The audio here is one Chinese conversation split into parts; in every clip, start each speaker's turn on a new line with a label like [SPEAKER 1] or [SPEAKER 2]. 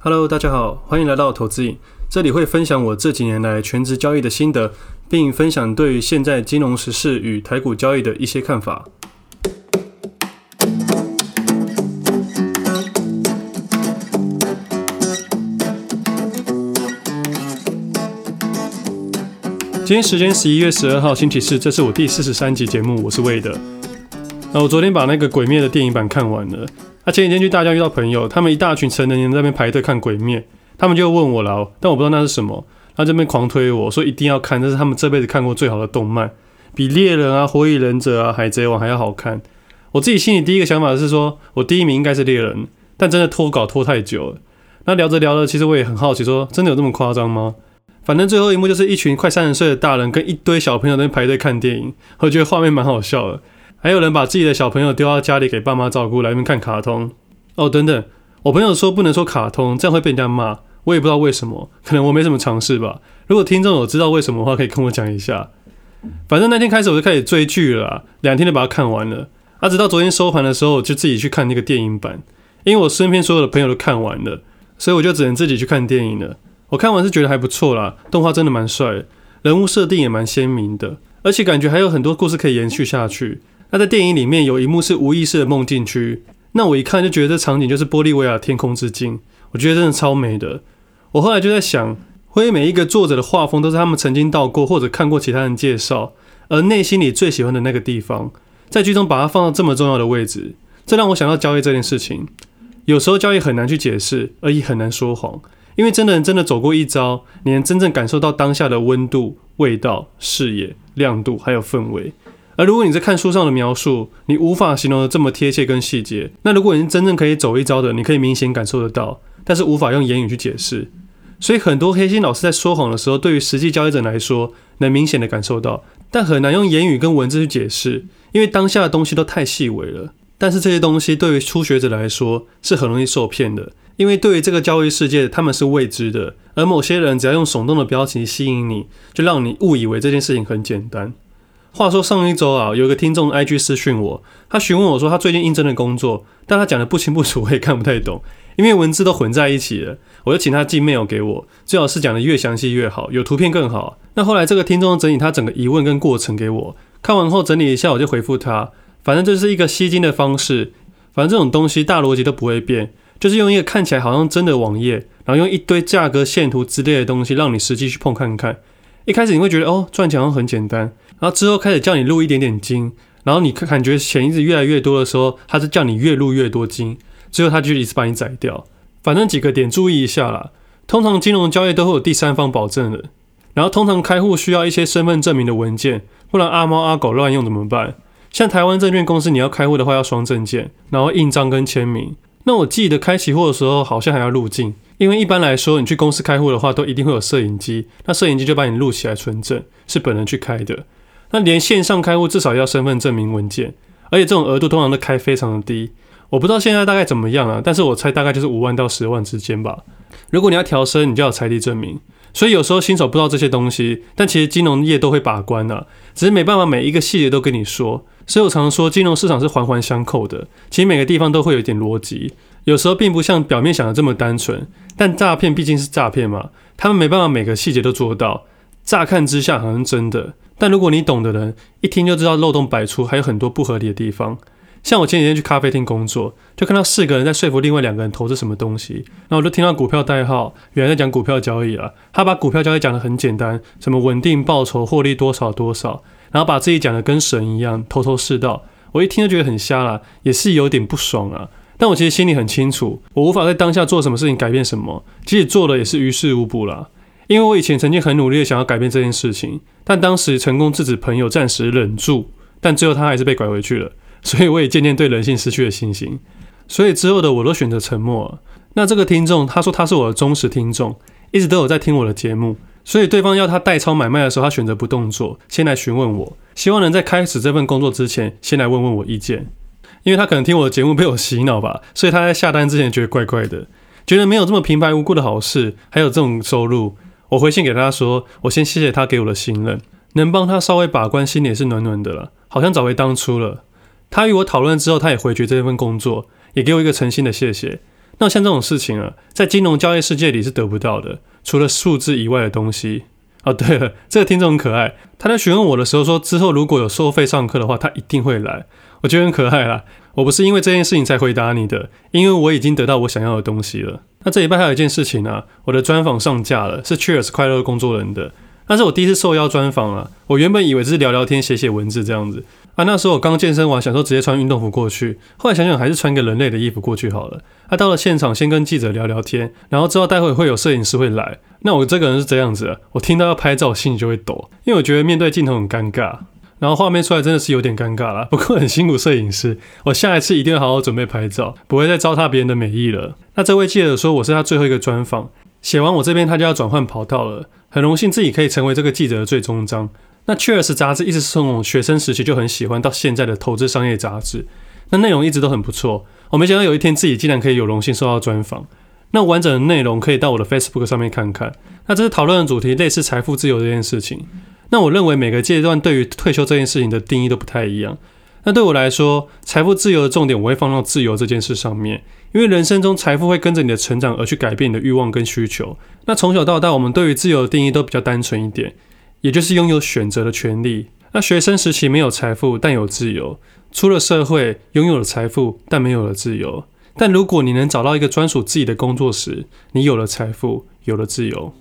[SPEAKER 1] Hello，大家好，欢迎来到投资影。这里会分享我这几年来全职交易的心得，并分享对于现在金融时事与台股交易的一些看法。今天时间十一月十二号星期四，这是我第四十三集节目，我是魏德。那我昨天把那个《鬼灭》的电影版看完了。那前几天去大江遇到朋友，他们一大群成年人在那边排队看《鬼灭》，他们就问我了，但我不知道那是什么。他这边狂推我说一定要看，这是他们这辈子看过最好的动漫，比《猎人》啊、《火影忍者》啊、《海贼王》还要好看。我自己心里第一个想法是说，我第一名应该是《猎人》，但真的拖稿拖太久了。那聊着聊着，其实我也很好奇说，真的有这么夸张吗？反正最后一幕就是一群快三十岁的大人跟一堆小朋友在那边排队看电影，我觉得画面蛮好笑的。还有人把自己的小朋友丢到家里给爸妈照顾，来那边看卡通。哦，等等，我朋友说不能说卡通，这样会被人家骂。我也不知道为什么，可能我没什么常识吧。如果听众有知道为什么的话，可以跟我讲一下。反正那天开始我就开始追剧了，两天就把它看完了。啊，直到昨天收盘的时候，我就自己去看那个电影版，因为我身边所有的朋友都看完了，所以我就只能自己去看电影了。我看完是觉得还不错啦，动画真的蛮帅，人物设定也蛮鲜明的，而且感觉还有很多故事可以延续下去。那在电影里面有一幕是无意识的梦境区，那我一看就觉得这场景就是玻利维亚天空之镜，我觉得真的超美的。我后来就在想，会不会每一个作者的画风都是他们曾经到过或者看过其他人介绍，而内心里最喜欢的那个地方，在剧中把它放到这么重要的位置，这让我想到交易这件事情。有时候交易很难去解释，而也很难说谎。因为真的人真的走过一遭，你能真正感受到当下的温度、味道、视野、亮度，还有氛围。而如果你在看书上的描述，你无法形容的这么贴切跟细节，那如果你是真正可以走一遭的，你可以明显感受得到，但是无法用言语去解释。所以很多黑心老师在说谎的时候，对于实际交易者来说，能明显的感受到，但很难用言语跟文字去解释，因为当下的东西都太细微了。但是这些东西对于初学者来说，是很容易受骗的。因为对于这个交易世界，他们是未知的，而某些人只要用耸动的标题吸引你，就让你误以为这件事情很简单。话说上一周啊，有一个听众 IG 私讯我，他询问我说他最近应征的工作，但他讲的不清不楚，我也看不太懂，因为文字都混在一起了。我就请他寄 mail 给我，最好是讲的越详细越好，有图片更好。那后来这个听众整理他整个疑问跟过程给我，看完后整理一下，我就回复他，反正这是一个吸金的方式，反正这种东西大逻辑都不会变。就是用一个看起来好像真的网页，然后用一堆价格线图之类的东西，让你实际去碰看看。一开始你会觉得哦，赚钱好像很简单，然后之后开始叫你入一点点金，然后你感觉钱一直越来越多的时候，他是叫你越入越多金，最后他就一直把你宰掉。反正几个点注意一下啦，通常金融交易都会有第三方保证的，然后通常开户需要一些身份证明的文件，不然阿猫阿狗乱用怎么办？像台湾证券公司你要开户的话要双证件，然后印章跟签名。那我记得开期货的时候好像还要入境，因为一般来说你去公司开户的话都一定会有摄影机，那摄影机就把你录起来存证，是本人去开的。那连线上开户至少要身份证明文件，而且这种额度通常都开非常的低，我不知道现在大概怎么样啊，但是我猜大概就是五万到十万之间吧。如果你要调升，你就要财力证明。所以有时候新手不知道这些东西，但其实金融业都会把关啊，只是没办法每一个细节都跟你说。所以我常常说，金融市场是环环相扣的，其实每个地方都会有一点逻辑，有时候并不像表面想的这么单纯。但诈骗毕竟是诈骗嘛，他们没办法每个细节都做到。乍看之下好像真的，但如果你懂的人，一听就知道漏洞百出，还有很多不合理的地方。像我前几天去咖啡厅工作，就看到四个人在说服另外两个人投资什么东西，然后我就听到股票代号，原来在讲股票交易啊。他把股票交易讲得很简单，什么稳定报酬、获利多少多少。然后把自己讲的跟神一样，头头是道。我一听就觉得很瞎啦，也是有点不爽啊。但我其实心里很清楚，我无法在当下做什么事情改变什么，即使做了也是于事无补啦。因为我以前曾经很努力的想要改变这件事情，但当时成功制止朋友暂时忍住，但最后他还是被拐回去了。所以我也渐渐对人性失去了信心。所以之后的我都选择沉默。那这个听众他说他是我的忠实听众，一直都有在听我的节目。所以对方要他代操买卖的时候，他选择不动作，先来询问我，希望能在开始这份工作之前，先来问问我意见。因为他可能听我的节目被我洗脑吧，所以他在下单之前觉得怪怪的，觉得没有这么平白无故的好事，还有这种收入。我回信给他说，我先谢谢他给我的信任，能帮他稍微把关，心里也是暖暖的了，好像找回当初了。他与我讨论之后，他也回绝这份工作，也给我一个诚心的谢谢。那像这种事情啊，在金融交易世界里是得不到的，除了数字以外的东西。哦，对了，这个听众很可爱，他在询问我的时候说，之后如果有收费上课的话，他一定会来。我觉得很可爱啦。我不是因为这件事情才回答你的，因为我已经得到我想要的东西了。那这礼拜还有一件事情啊，我的专访上架了，是 Cheers 快乐工作人的。那是我第一次受邀专访啊，我原本以为只是聊聊天、写写文字这样子。啊，那时候我刚健身完，想说直接穿运动服过去。后来想想还是穿个人类的衣服过去好了。啊，到了现场先跟记者聊聊天，然后知道待会会有摄影师会来。那我这个人是这样子啊，我听到要拍照，心里就会抖，因为我觉得面对镜头很尴尬。然后画面出来真的是有点尴尬啦，不过很辛苦摄影师，我下一次一定会好好准备拍照，不会再糟蹋别人的美意了。那这位记者说我是他最后一个专访，写完我这边他就要转换跑道了，很荣幸自己可以成为这个记者的最终章。那 Cheers 杂志一直是从我学生时期就很喜欢，到现在的投资商业杂志，那内容一直都很不错。我没想到有一天自己竟然可以有荣幸受到专访。那完整的内容可以到我的 Facebook 上面看看。那这是讨论的主题，类似财富自由这件事情。那我认为每个阶段对于退休这件事情的定义都不太一样。那对我来说，财富自由的重点我会放到自由这件事上面，因为人生中财富会跟着你的成长而去改变你的欲望跟需求。那从小到大，我们对于自由的定义都比较单纯一点。也就是拥有选择的权利。那学生时期没有财富，但有自由；出了社会，拥有了财富，但没有了自由。但如果你能找到一个专属自己的工作时，你有了财富，有了自由。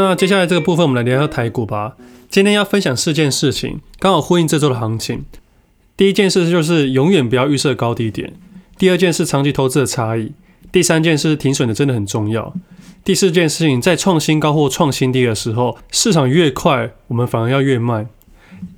[SPEAKER 1] 那接下来这个部分，我们来聊聊台股吧。今天要分享四件事情，刚好呼应这周的行情。第一件事就是永远不要预设高低点。第二件事，长期投资的差异；第三件事，停损的真的很重要；第四件事情，在创新高或创新低的时候，市场越快，我们反而要越慢。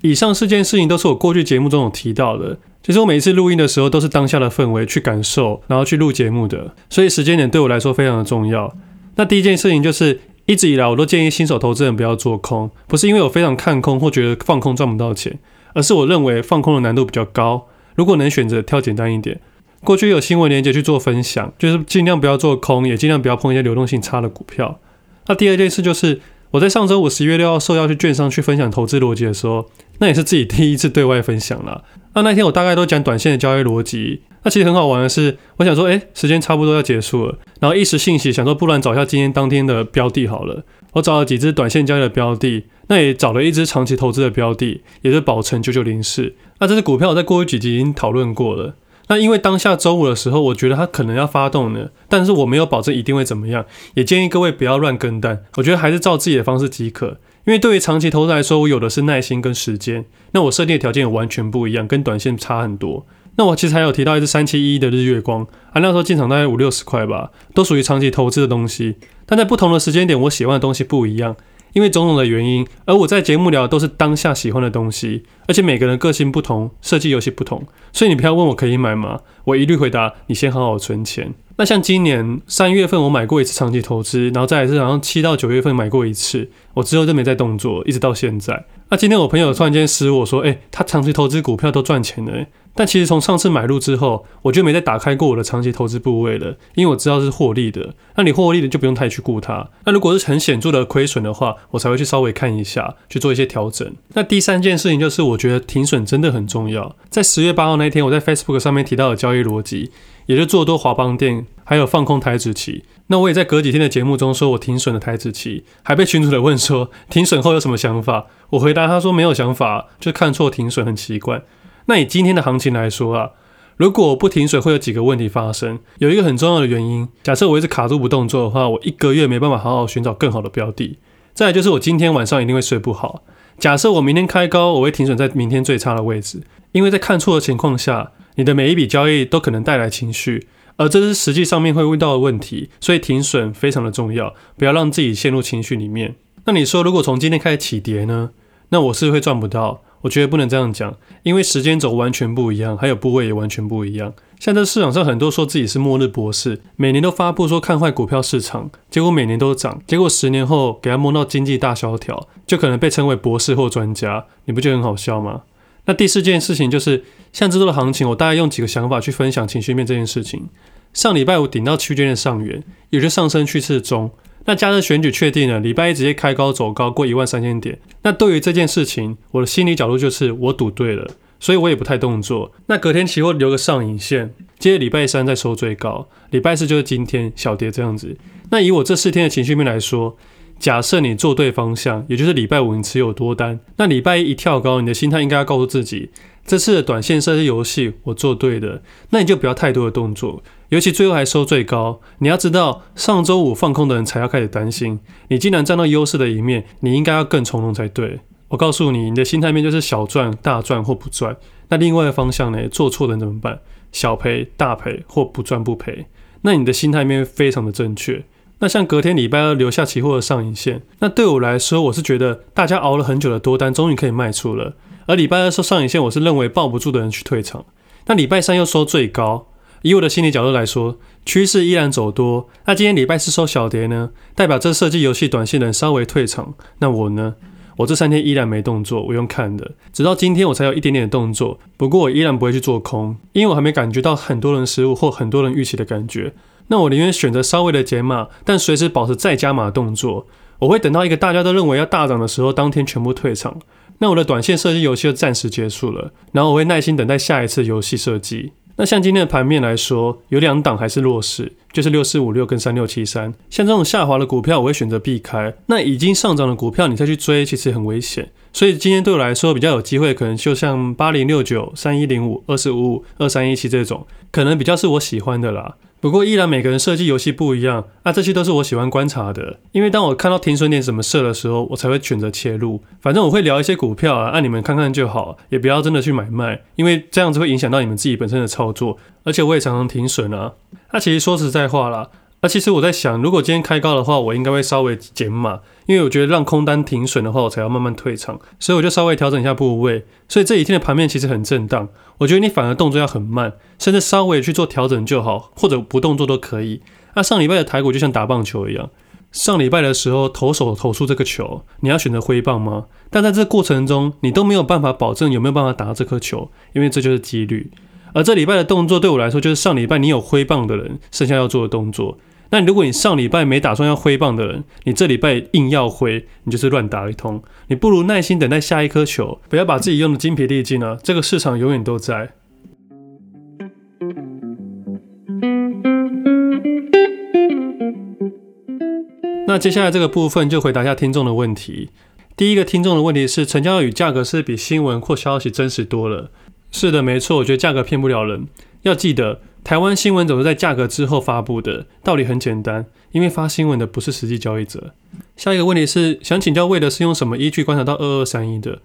[SPEAKER 1] 以上四件事情都是我过去节目中有提到的。其实我每一次录音的时候，都是当下的氛围去感受，然后去录节目的，所以时间点对我来说非常的重要。那第一件事情就是，一直以来我都建议新手投资人不要做空，不是因为我非常看空或觉得放空赚不到钱，而是我认为放空的难度比较高。如果能选择挑简单一点。过去有新闻连接去做分享，就是尽量不要做空，也尽量不要碰一些流动性差的股票。那第二件事就是，我在上周五十一月六号受邀去券商去分享投资逻辑的时候，那也是自己第一次对外分享了。那那天我大概都讲短线的交易逻辑。那其实很好玩的是，我想说，诶，时间差不多要结束了，然后一时兴起想说，不然找一下今天当天的标的好了。我找了几只短线交易的标的，那也找了一只长期投资的标的，也是宝成九九零四。那这只股票我在过去几集已经讨论过了。那因为当下周五的时候，我觉得它可能要发动呢，但是我没有保证一定会怎么样，也建议各位不要乱跟单，我觉得还是照自己的方式即可。因为对于长期投资来说，我有的是耐心跟时间，那我设定的条件也完全不一样，跟短线差很多。那我其实还有提到一只三七一的日月光啊，那时候进场大概五六十块吧，都属于长期投资的东西，但在不同的时间点，我喜欢的东西不一样。因为种种的原因，而我在节目聊的都是当下喜欢的东西，而且每个人个性不同，设计游戏不同，所以你不要问我可以买吗？我一律回答你先好好存钱。那像今年三月份我买过一次长期投资，然后再来是好像七到九月份买过一次，我之后就没再动作，一直到现在。那今天我朋友突然间私我说，诶，他长期投资股票都赚钱了。但其实从上次买入之后，我就没再打开过我的长期投资部位了，因为我知道是获利的。那你获利的就不用太去顾它。那如果是很显著的亏损的话，我才会去稍微看一下，去做一些调整。那第三件事情就是，我觉得停损真的很重要。在十月八号那一天，我在 Facebook 上面提到的交易逻辑，也就做多华邦电，还有放空台指期。那我也在隔几天的节目中说我停损了台子期，还被群主的问说停损后有什么想法？我回答他说没有想法，就看错停损很奇怪。那以今天的行情来说啊，如果我不停损，会有几个问题发生。有一个很重要的原因，假设我一直卡住不动作的话，我一个月没办法好好寻找更好的标的。再就是我今天晚上一定会睡不好。假设我明天开高，我会停损在明天最差的位置，因为在看错的情况下，你的每一笔交易都可能带来情绪，而这是实际上面会遇到的问题。所以停损非常的重要，不要让自己陷入情绪里面。那你说，如果从今天开始起跌呢？那我是会赚不到。我觉得不能这样讲，因为时间轴完全不一样，还有部位也完全不一样。像这市场上很多说自己是末日博士，每年都发布说看坏股票市场，结果每年都涨，结果十年后给他摸到经济大萧条，就可能被称为博士或专家，你不觉得很好笑吗？那第四件事情就是，像这周的行情，我大概用几个想法去分享情绪面这件事情。上礼拜五顶到区间的上缘，有些上升趋势中。那加上选举确定了，礼拜一直接开高走高，过一万三千点。那对于这件事情，我的心理角度就是我赌对了，所以我也不太动作。那隔天期货留个上影线，接着礼拜三再收最高，礼拜四就是今天小跌这样子。那以我这四天的情绪面来说，假设你做对方向，也就是礼拜五你持有多单，那礼拜一一跳高，你的心态应该要告诉自己，这次的短线设计游戏我做对的，那你就不要太多的动作。尤其最后还收最高，你要知道，上周五放空的人才要开始担心。你既然占到优势的一面，你应该要更从容才对。我告诉你，你的心态面就是小赚、大赚或不赚。那另外的方向呢？做错的怎么办？小赔、大赔或不赚不赔。那你的心态面非常的正确。那像隔天礼拜二留下期货的上影线，那对我来说，我是觉得大家熬了很久的多单终于可以卖出了。而礼拜二收上影线，我是认为抱不住的人去退场。那礼拜三又收最高。以我的心理角度来说，趋势依然走多。那今天礼拜四收小跌呢，代表这设计游戏短线人稍微退场。那我呢？我这三天依然没动作，我用看的，直到今天我才有一点点动作。不过我依然不会去做空，因为我还没感觉到很多人失误或很多人预期的感觉。那我宁愿选择稍微的减码，但随时保持再加码的动作。我会等到一个大家都认为要大涨的时候，当天全部退场。那我的短线设计游戏就暂时结束了，然后我会耐心等待下一次游戏设计。那像今天的盘面来说，有两档还是弱势，就是六四五六跟三六七三。像这种下滑的股票，我会选择避开。那已经上涨的股票，你再去追，其实很危险。所以今天对我来说比较有机会，可能就像八零六九、三一零五、二四五五、二三一七这种，可能比较是我喜欢的啦。不过依然每个人设计游戏不一样，啊，这些都是我喜欢观察的。因为当我看到停损点怎么设的时候，我才会选择切入。反正我会聊一些股票啊，让你们看看就好，也不要真的去买卖，因为这样子会影响到你们自己本身的操作。而且我也常常停损啊。那其实说实在话啦。那、其实我在想，如果今天开高的话，我应该会稍微减码，因为我觉得让空单停损的话，我才要慢慢退场，所以我就稍微调整一下部位。所以这几天的盘面其实很震荡，我觉得你反而动作要很慢，甚至稍微去做调整就好，或者不动作都可以。那、上礼拜的台股就像打棒球一样，上礼拜的时候投手投出这个球，你要选择挥棒吗？但在这过程中，你都没有办法保证有没有办法打到这颗球，因为这就是几率。而这礼拜的动作对我来说，就是上礼拜你有挥棒的人，剩下要做的动作。那如果你上礼拜没打算要挥棒的人，你这礼拜硬要挥，你就是乱打一通。你不如耐心等待下一颗球，不要把自己用的精疲力尽啊！这个市场永远都在。那接下来这个部分就回答一下听众的问题。第一个听众的问题是：成交与价格是比新闻或消息真实多了？是的，没错，我觉得价格骗不了人。要记得。台湾新闻总是在价格之后发布的，道理很简单，因为发新闻的不是实际交易者。下一个问题是，想请教魏德是用什么依据观察到二二三一的？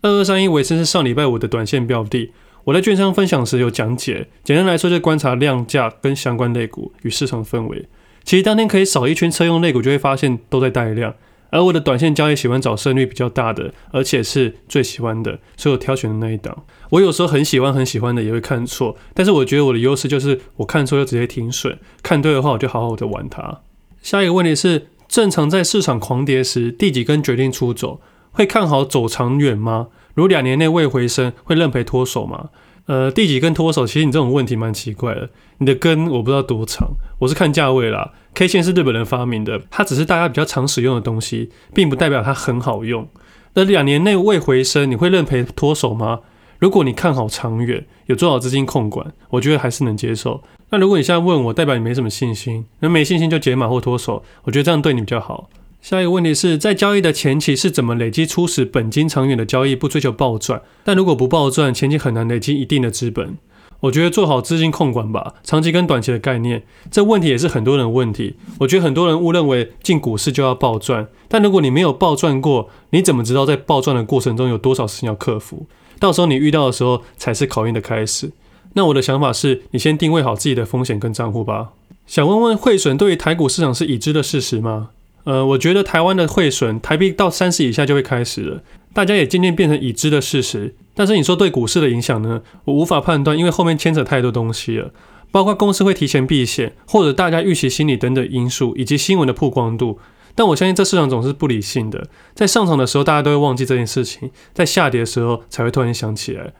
[SPEAKER 1] 二二三一尾声是上礼拜五的短线标的，我在券商分享时有讲解。简单来说，就是观察量价跟相关类股与市场氛围。其实当天可以扫一圈车用类股，就会发现都在带量。而我的短线交易喜欢找胜率比较大的，而且是最喜欢的，所以我挑选的那一档。我有时候很喜欢很喜欢的也会看错，但是我觉得我的优势就是我看错就直接停损，看对的话我就好好的玩它。下一个问题是，正常在市场狂跌时，第几根决定出走？会看好走长远吗？如两年内未回升，会认赔脱手吗？呃，第几根脱手？其实你这种问题蛮奇怪的。你的根我不知道多长，我是看价位啦。K 线是日本人发明的，它只是大家比较常使用的东西，并不代表它很好用。那两年内未回升，你会认赔脱手吗？如果你看好长远，有做好资金控管，我觉得还是能接受。那如果你现在问我，代表你没什么信心，那没信心就解码或脱手，我觉得这样对你比较好。下一个问题是在交易的前期是怎么累积初始本金？长远的交易不追求暴赚，但如果不暴赚，前期很难累积一定的资本。我觉得做好资金控管吧，长期跟短期的概念，这问题也是很多人的问题。我觉得很多人误认为进股市就要暴赚，但如果你没有暴赚过，你怎么知道在暴赚的过程中有多少事情要克服？到时候你遇到的时候才是考验的开始。那我的想法是，你先定位好自己的风险跟账户吧。想问问汇损对于台股市场是已知的事实吗？呃，我觉得台湾的汇损，台币到三十以下就会开始了，大家也渐渐变成已知的事实。但是你说对股市的影响呢？我无法判断，因为后面牵扯太多东西了，包括公司会提前避险，或者大家预期心理等等因素，以及新闻的曝光度。但我相信这市场总是不理性的，在上涨的时候大家都会忘记这件事情，在下跌的时候才会突然想起来。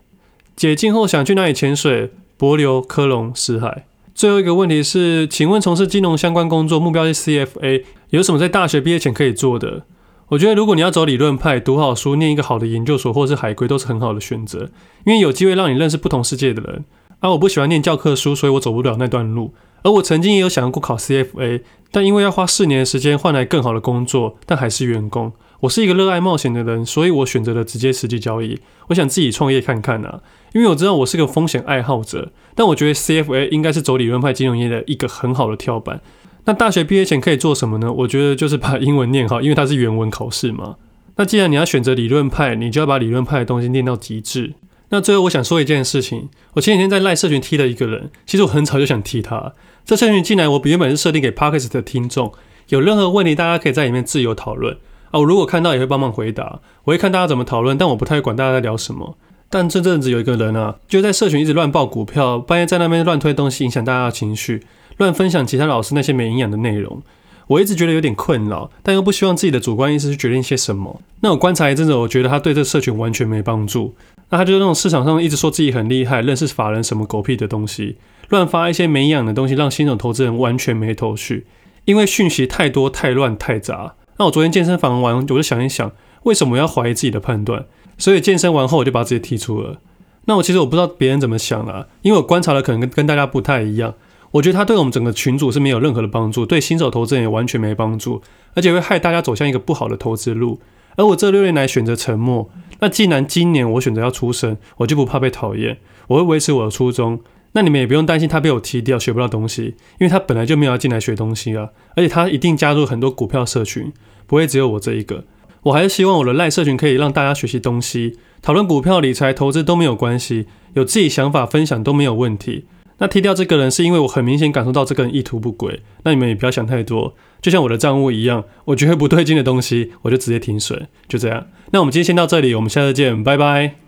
[SPEAKER 1] 解禁后想去哪里潜水？帛琉、科隆、死海。最后一个问题是，请问从事金融相关工作，目标是 CFA，有什么在大学毕业前可以做的？我觉得如果你要走理论派，读好书，念一个好的研究所或是海归，都是很好的选择，因为有机会让你认识不同世界的人。而、我不喜欢念教科书，所以我走不了那段路。而我曾经也有想过考 CFA，但因为要花四年的时间换来更好的工作，但还是员工。我是一个热爱冒险的人，所以我选择了直接实际交易。我想自己创业看看啊，因为我知道我是个风险爱好者。但我觉得 CFA 应该是走理论派金融业的一个很好的跳板。那大学毕业前可以做什么呢？我觉得就是把英文念好，因为它是原文考试嘛。那既然你要选择理论派，你就要把理论派的东西念到极致。那最后我想说一件事情，我前几天在赖社群踢了一个人，其实我很早就想踢他。这社群进来，我原本是设定给 Podcast 的听众，有任何问题大家可以在里面自由讨论。啊，我如果看到也会帮忙回答，我会看大家怎么讨论，但我不太会管大家在聊什么。但这阵子有一个人啊，就在社群一直乱报股票，半夜在那边乱推东西，影响大家的情绪，乱分享其他老师那些没营养的内容。我一直觉得有点困扰，但又不希望自己的主观意识去决定些什么。那我观察一阵子，我觉得他对这社群完全没帮助。那他就是那种市场上一直说自己很厉害，认识法人什么狗屁的东西，乱发一些没营养的东西，让新手投资人完全没头绪，因为讯息太多、太乱、太杂。那我昨天健身房完，我就想一想，为什么要怀疑自己的判断？所以健身完后，我就把自己踢出了。那我其实我不知道别人怎么想的，因为我观察的可能跟跟大家不太一样。我觉得他对我们整个群组是没有任何的帮助，对新手投资人也完全没帮助，而且会害大家走向一个不好的投资路。而我这六年来选择沉默。那既然今年我选择要出声，我就不怕被讨厌，我会维持我的初衷。那你们也不用担心他被我踢掉，学不到东西，因为他本来就没有要进来学东西啊，而且他一定加入很多股票社群，不会只有我这一个。我还是希望我的赖社群可以让大家学习东西，讨论股票、理财、投资都没有关系，有自己想法分享都没有问题。那踢掉这个人是因为我很明显感受到这个人意图不轨，那你们也不要想太多，就像我的账务一样，我觉得不对劲的东西，我就直接停水，就这样。那我们今天先到这里，我们下次见，拜拜。